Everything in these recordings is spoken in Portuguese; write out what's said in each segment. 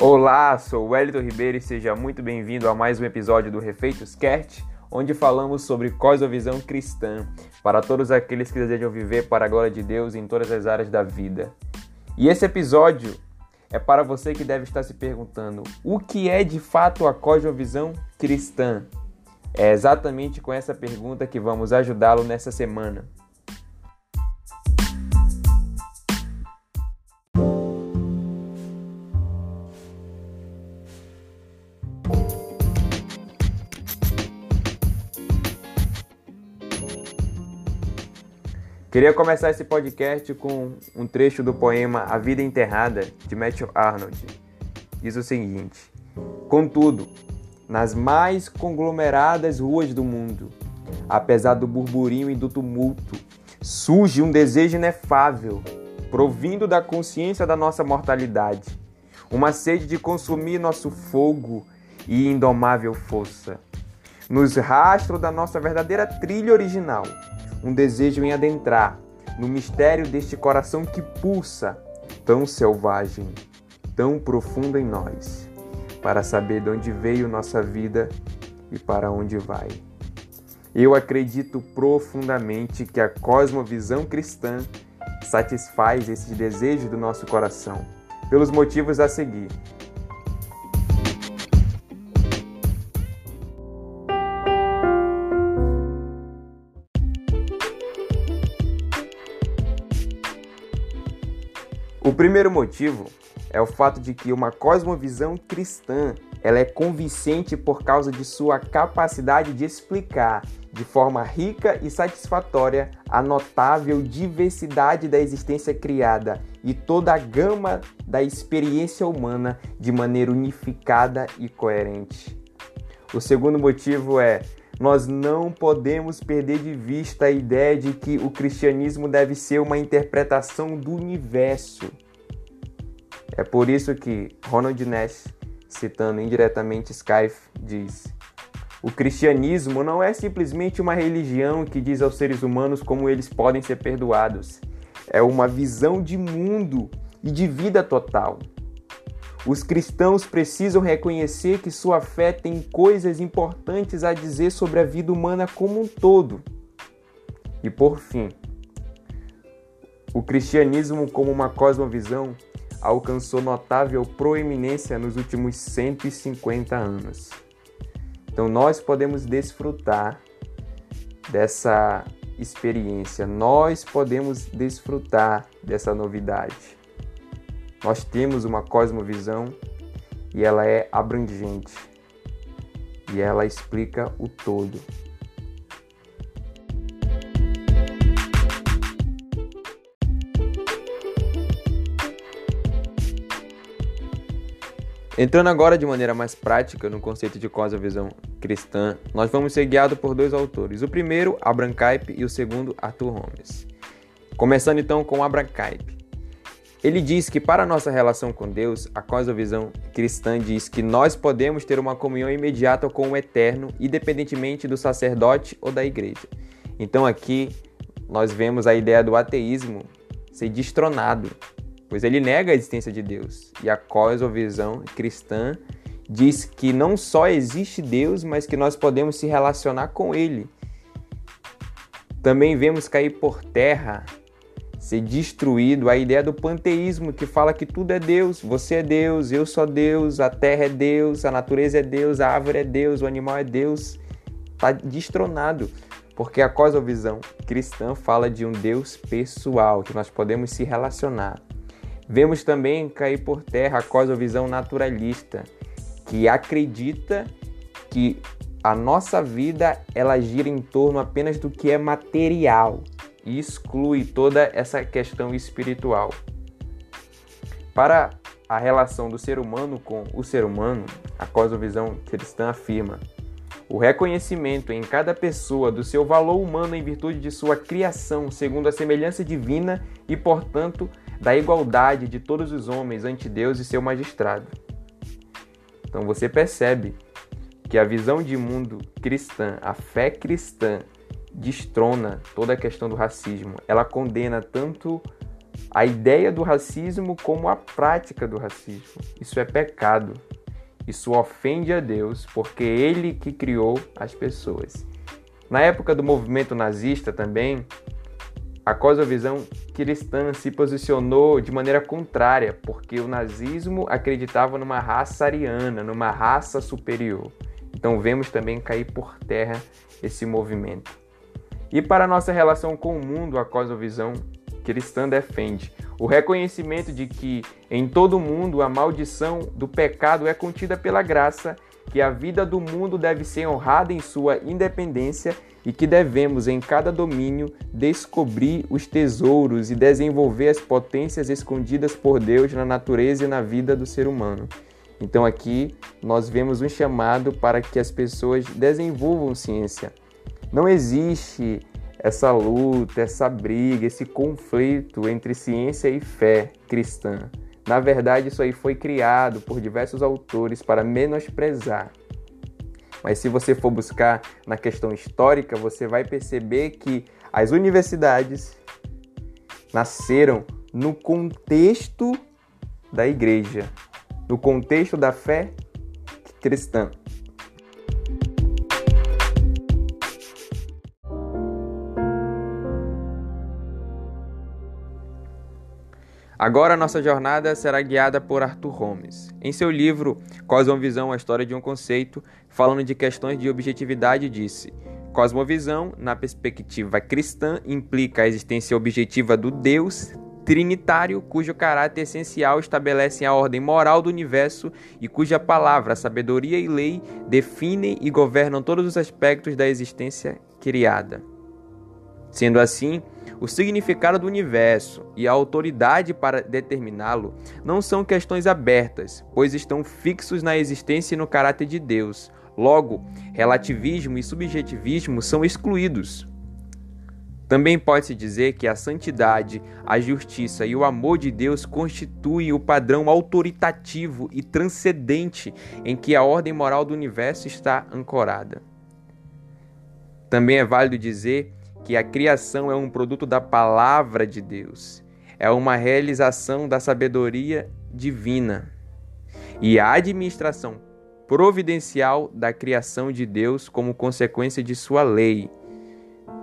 Olá, sou Wellington Ribeiro e seja muito bem-vindo a mais um episódio do Refeitos Cast, onde falamos sobre cosmovisão cristã para todos aqueles que desejam viver para a glória de Deus em todas as áreas da vida. E esse episódio é para você que deve estar se perguntando: o que é de fato a cosmovisão cristã? É exatamente com essa pergunta que vamos ajudá-lo nessa semana. Queria começar esse podcast com um trecho do poema A Vida Enterrada, de Matthew Arnold. Diz o seguinte: Contudo, nas mais conglomeradas ruas do mundo, apesar do burburinho e do tumulto, surge um desejo inefável, provindo da consciência da nossa mortalidade, uma sede de consumir nosso fogo e indomável força. Nos rastros da nossa verdadeira trilha original, um desejo em adentrar no mistério deste coração que pulsa, tão selvagem, tão profundo em nós, para saber de onde veio nossa vida e para onde vai. Eu acredito profundamente que a cosmovisão cristã satisfaz esse desejo do nosso coração, pelos motivos a seguir. O primeiro motivo é o fato de que uma cosmovisão cristã ela é convincente por causa de sua capacidade de explicar de forma rica e satisfatória a notável diversidade da existência criada e toda a gama da experiência humana de maneira unificada e coerente. O segundo motivo é nós não podemos perder de vista a ideia de que o cristianismo deve ser uma interpretação do universo. É por isso que Ronald Nash, citando indiretamente Skype, diz: O cristianismo não é simplesmente uma religião que diz aos seres humanos como eles podem ser perdoados. É uma visão de mundo e de vida total. Os cristãos precisam reconhecer que sua fé tem coisas importantes a dizer sobre a vida humana como um todo. E por fim, o cristianismo, como uma cosmovisão, alcançou notável proeminência nos últimos 150 anos. Então, nós podemos desfrutar dessa experiência, nós podemos desfrutar dessa novidade. Nós temos uma cosmovisão e ela é abrangente e ela explica o todo. Entrando agora de maneira mais prática no conceito de cosmovisão cristã, nós vamos ser guiados por dois autores. O primeiro, Abraham Kuyper, e o segundo, Arthur Holmes. Começando então com Abraham Kuyper. Ele diz que para nossa relação com Deus, a cosmovisão cristã diz que nós podemos ter uma comunhão imediata com o eterno, independentemente do sacerdote ou da igreja. Então aqui nós vemos a ideia do ateísmo ser destronado, pois ele nega a existência de Deus. E a cosmovisão cristã diz que não só existe Deus, mas que nós podemos se relacionar com ele. Também vemos cair por terra ser destruído a ideia do panteísmo, que fala que tudo é Deus, você é Deus, eu sou Deus, a terra é Deus, a natureza é Deus, a árvore é Deus, o animal é Deus. Está destronado, porque a cosmovisão cristã fala de um Deus pessoal, que nós podemos se relacionar. Vemos também cair por terra a cosmovisão naturalista, que acredita que a nossa vida ela gira em torno apenas do que é material e exclui toda essa questão espiritual. Para a relação do ser humano com o ser humano, a cosmovisão cristã afirma o reconhecimento em cada pessoa do seu valor humano em virtude de sua criação segundo a semelhança divina e, portanto, da igualdade de todos os homens ante Deus e seu magistrado. Então você percebe que a visão de mundo cristã, a fé cristã, destrona toda a questão do racismo. Ela condena tanto a ideia do racismo como a prática do racismo. Isso é pecado. Isso ofende a Deus, porque é Ele que criou as pessoas. Na época do movimento nazista também, a cosmovisão cristã se posicionou de maneira contrária, porque o nazismo acreditava numa raça ariana, numa raça superior. Então vemos também cair por terra esse movimento. E para nossa relação com o mundo, a cosmovisão cristã defende o reconhecimento de que em todo o mundo a maldição do pecado é contida pela graça, que a vida do mundo deve ser honrada em sua independência e que devemos, em cada domínio, descobrir os tesouros e desenvolver as potências escondidas por Deus na natureza e na vida do ser humano. Então, aqui nós vemos um chamado para que as pessoas desenvolvam ciência. Não existe essa luta, essa briga, esse conflito entre ciência e fé cristã. Na verdade, isso aí foi criado por diversos autores para menosprezar. Mas se você for buscar na questão histórica, você vai perceber que as universidades nasceram no contexto da igreja, no contexto da fé cristã. Agora nossa jornada será guiada por Arthur Holmes. Em seu livro Cosmovisão, a história de um conceito, falando de questões de objetividade, disse: Cosmovisão, na perspectiva cristã, implica a existência objetiva do Deus trinitário, cujo caráter essencial estabelece a ordem moral do universo e cuja palavra, sabedoria e lei definem e governam todos os aspectos da existência criada. Sendo assim, o significado do universo e a autoridade para determiná-lo não são questões abertas, pois estão fixos na existência e no caráter de Deus. Logo, relativismo e subjetivismo são excluídos. Também pode-se dizer que a santidade, a justiça e o amor de Deus constituem o padrão autoritativo e transcendente em que a ordem moral do universo está ancorada. Também é válido dizer que a criação é um produto da palavra de Deus, é uma realização da sabedoria divina e a administração providencial da criação de Deus como consequência de sua lei.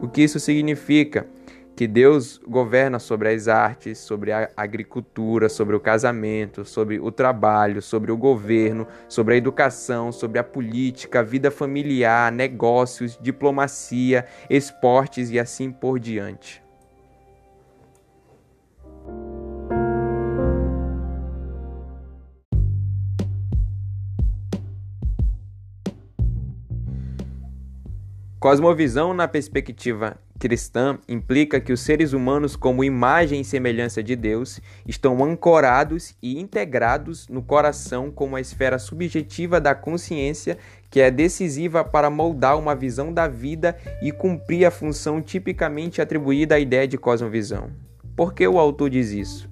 O que isso significa? Que Deus governa sobre as artes, sobre a agricultura, sobre o casamento, sobre o trabalho, sobre o governo, sobre a educação, sobre a política, vida familiar, negócios, diplomacia, esportes e assim por diante. Cosmovisão na perspectiva cristã implica que os seres humanos, como imagem e semelhança de Deus, estão ancorados e integrados no coração como a esfera subjetiva da consciência que é decisiva para moldar uma visão da vida e cumprir a função tipicamente atribuída à ideia de cosmovisão. Por que o autor diz isso?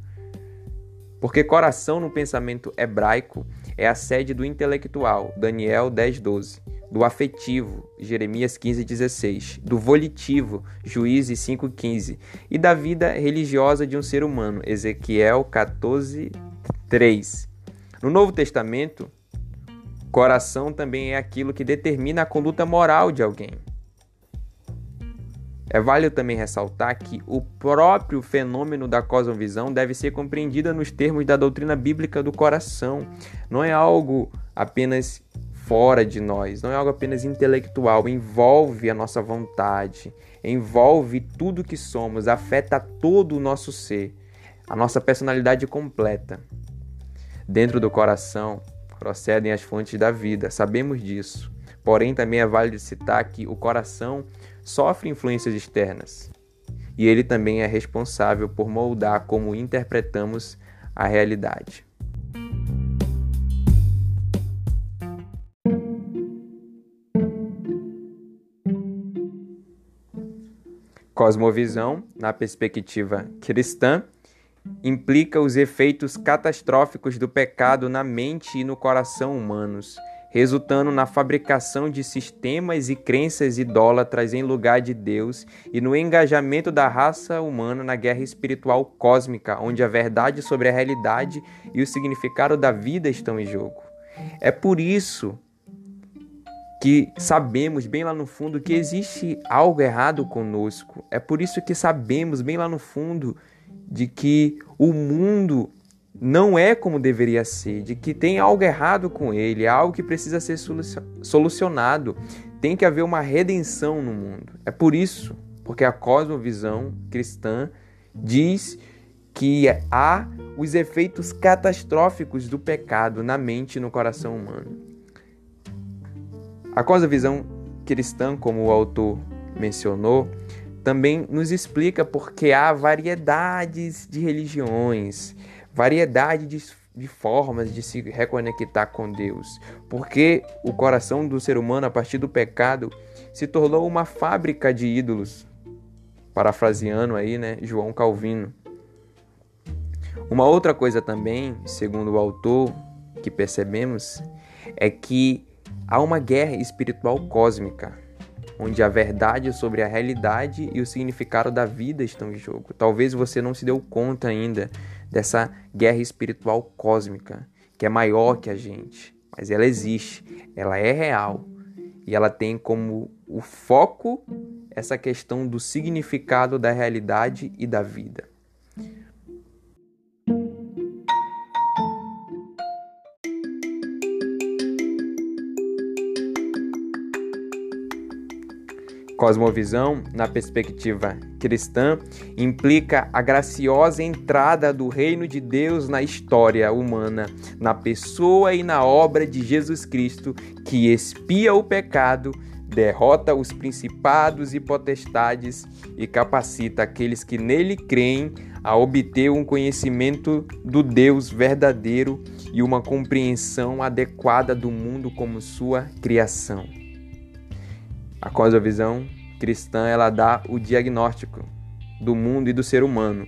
Porque coração no pensamento hebraico é a sede do intelectual, Daniel 10:12 do afetivo, Jeremias 15:16, do volitivo, Juízes 5:15, e da vida religiosa de um ser humano, Ezequiel 14:3. No Novo Testamento, coração também é aquilo que determina a conduta moral de alguém. É válido também ressaltar que o próprio fenômeno da cosmovisão deve ser compreendida nos termos da doutrina bíblica do coração. Não é algo apenas fora de nós, não é algo apenas intelectual, envolve a nossa vontade, envolve tudo que somos, afeta todo o nosso ser, a nossa personalidade completa. Dentro do coração procedem as fontes da vida, sabemos disso. Porém, também é válido citar que o coração sofre influências externas e ele também é responsável por moldar como interpretamos a realidade. Cosmovisão, na perspectiva cristã, implica os efeitos catastróficos do pecado na mente e no coração humanos, resultando na fabricação de sistemas e crenças idólatras em lugar de Deus e no engajamento da raça humana na guerra espiritual cósmica, onde a verdade sobre a realidade e o significado da vida estão em jogo. É por isso que sabemos bem lá no fundo que existe algo errado conosco. É por isso que sabemos bem lá no fundo de que o mundo não é como deveria ser, de que tem algo errado com ele, algo que precisa ser solucionado. Tem que haver uma redenção no mundo. É por isso, porque a cosmovisão cristã diz que há os efeitos catastróficos do pecado na mente e no coração humano. A cosmovisão cristã, como o autor mencionou, também nos explica porque há variedades de religiões, variedade de, de formas de se reconectar com Deus, porque o coração do ser humano, a partir do pecado, se tornou uma fábrica de ídolos. Parafraseando aí, né, João Calvino. Uma outra coisa também, segundo o autor, que percebemos é que há uma guerra espiritual cósmica, onde a verdade sobre a realidade e o significado da vida estão em jogo. Talvez você não se deu conta ainda dessa guerra espiritual cósmica, que é maior que a gente, mas ela existe, ela é real e ela tem como o foco essa questão do significado da realidade e da vida. Cosmovisão, na perspectiva cristã, implica a graciosa entrada do reino de Deus na história humana, na pessoa e na obra de Jesus Cristo, que expia o pecado, derrota os principados e potestades e capacita aqueles que nele creem a obter um conhecimento do Deus verdadeiro e uma compreensão adequada do mundo como sua criação. A cosmovisão cristã ela dá o diagnóstico do mundo e do ser humano.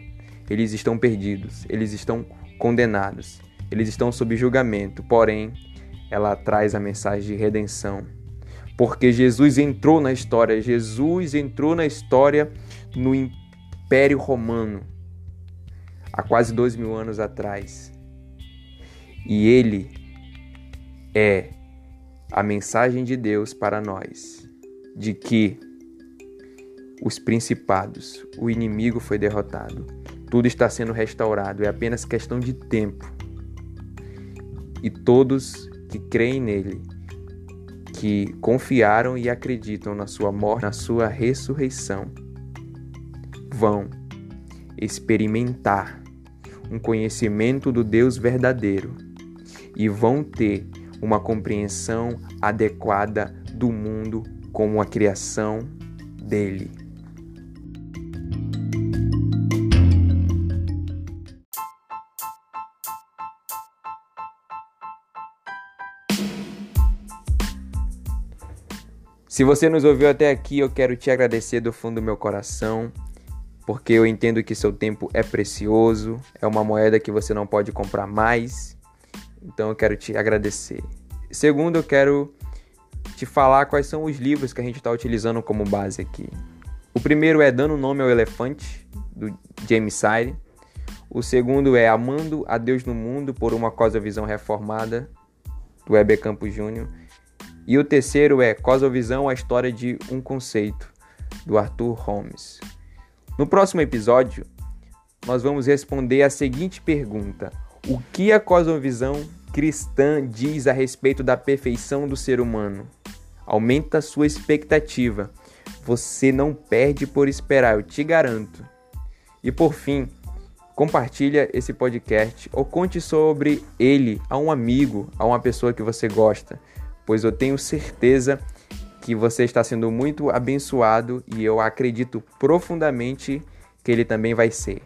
Eles estão perdidos, eles estão condenados, eles estão sob julgamento. Porém, ela traz a mensagem de redenção. Porque Jesus entrou na história, Jesus entrou na história no Império Romano, há quase dois mil anos atrás. E ele é a mensagem de Deus para nós de que os principados, o inimigo foi derrotado, tudo está sendo restaurado, é apenas questão de tempo. E todos que creem nele, que confiaram e acreditam na sua morte, na sua ressurreição, vão experimentar um conhecimento do Deus verdadeiro e vão ter uma compreensão adequada do mundo como a criação dele. Se você nos ouviu até aqui, eu quero te agradecer do fundo do meu coração, porque eu entendo que seu tempo é precioso, é uma moeda que você não pode comprar mais. Então eu quero te agradecer. Segundo, eu quero te falar quais são os livros que a gente está utilizando como base aqui. O primeiro é Dando Nome ao Elefante, do James Sire. O segundo é Amando a Deus no Mundo por uma Cosmovisão Reformada, do Weber Campos Júnior. E o terceiro é Cosmovisão, a História de um Conceito, do Arthur Holmes. No próximo episódio, nós vamos responder a seguinte pergunta: O que a cosmovisão cristã diz a respeito da perfeição do ser humano? Aumenta sua expectativa. Você não perde por esperar, eu te garanto. E por fim, compartilha esse podcast ou conte sobre ele a um amigo, a uma pessoa que você gosta, pois eu tenho certeza que você está sendo muito abençoado e eu acredito profundamente que ele também vai ser.